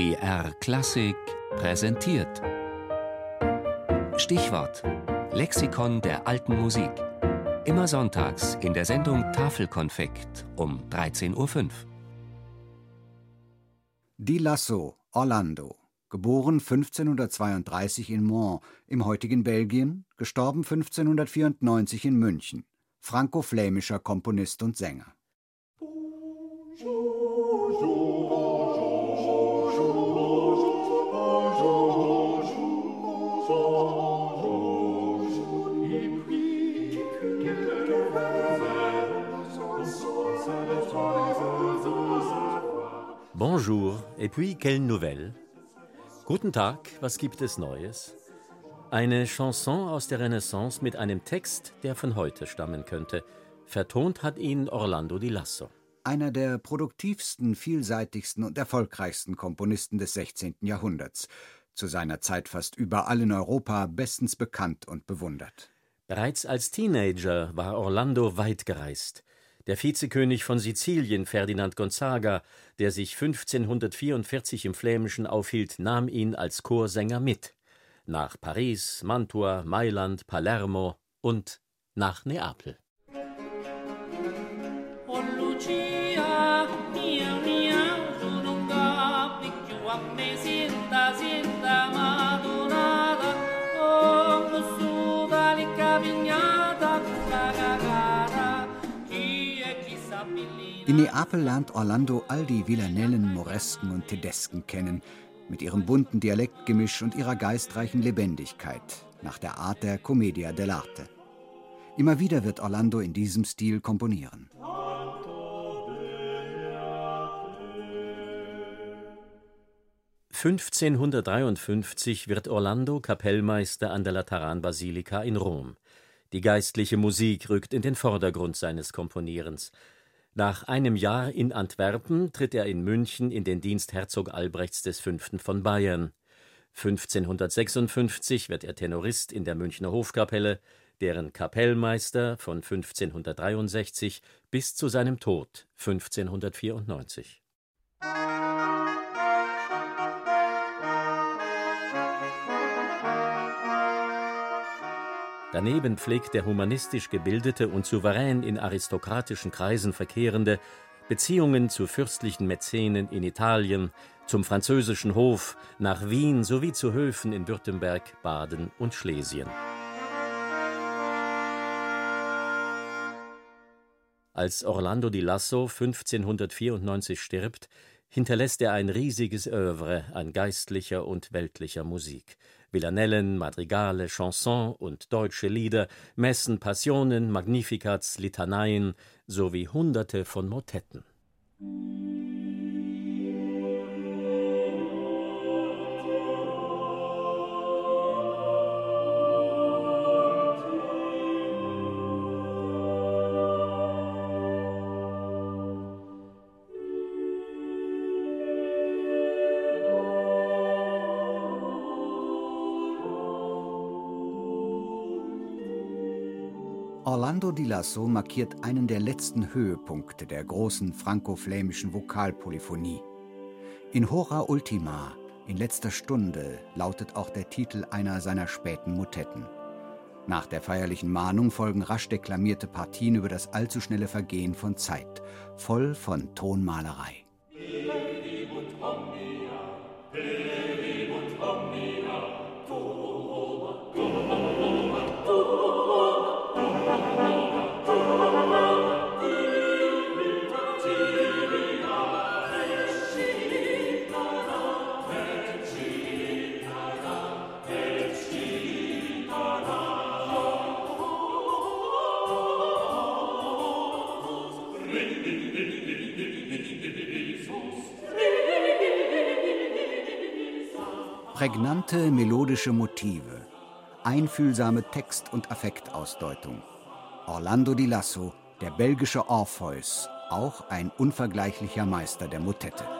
BR Klassik präsentiert. Stichwort: Lexikon der alten Musik. Immer sonntags in der Sendung Tafelkonfekt um 13.05 Uhr. Di Lasso, Orlando. Geboren 1532 in Mans im heutigen Belgien, gestorben 1594 in München. Franco-flämischer Komponist und Sänger. Bonjour, et puis quelle nouvelle? Guten Tag, was gibt es Neues? Eine Chanson aus der Renaissance mit einem Text, der von heute stammen könnte. Vertont hat ihn Orlando di Lasso. Einer der produktivsten, vielseitigsten und erfolgreichsten Komponisten des 16. Jahrhunderts. Zu seiner Zeit fast überall in Europa bestens bekannt und bewundert. Bereits als Teenager war Orlando weit gereist. Der Vizekönig von Sizilien, Ferdinand Gonzaga, der sich 1544 im Flämischen aufhielt, nahm ihn als Chorsänger mit. Nach Paris, Mantua, Mailand, Palermo und nach Neapel. In Neapel lernt Orlando all die Villanellen, Moresken und Tedesken kennen, mit ihrem bunten Dialektgemisch und ihrer geistreichen Lebendigkeit, nach der Art der Commedia dell'arte. Immer wieder wird Orlando in diesem Stil komponieren. (1553) wird Orlando Kapellmeister an der Lateranbasilika in Rom. Die geistliche Musik rückt in den Vordergrund seines Komponierens. Nach einem Jahr in Antwerpen tritt er in München in den Dienst Herzog Albrechts V. von Bayern. 1556 wird er Tenorist in der Münchner Hofkapelle, deren Kapellmeister von 1563 bis zu seinem Tod 1594 Daneben pflegt der humanistisch gebildete und souverän in aristokratischen Kreisen verkehrende Beziehungen zu fürstlichen Mäzenen in Italien, zum französischen Hof, nach Wien sowie zu Höfen in Württemberg, Baden und Schlesien. Als Orlando di Lasso 1594 stirbt, hinterlässt er ein riesiges Œuvre an geistlicher und weltlicher Musik. Villanellen, Madrigale, Chansons und deutsche Lieder, Messen, Passionen, Magnificats, Litaneien sowie Hunderte von Motetten. Orlando di Lasso markiert einen der letzten Höhepunkte der großen franco-flämischen Vokalpolyphonie. In Hora Ultima, in letzter Stunde, lautet auch der Titel einer seiner späten Motetten. Nach der feierlichen Mahnung folgen rasch deklamierte Partien über das allzu schnelle Vergehen von Zeit, voll von Tonmalerei. Prägnante melodische Motive, einfühlsame Text- und Affektausdeutung. Orlando di Lasso, der belgische Orpheus, auch ein unvergleichlicher Meister der Motette.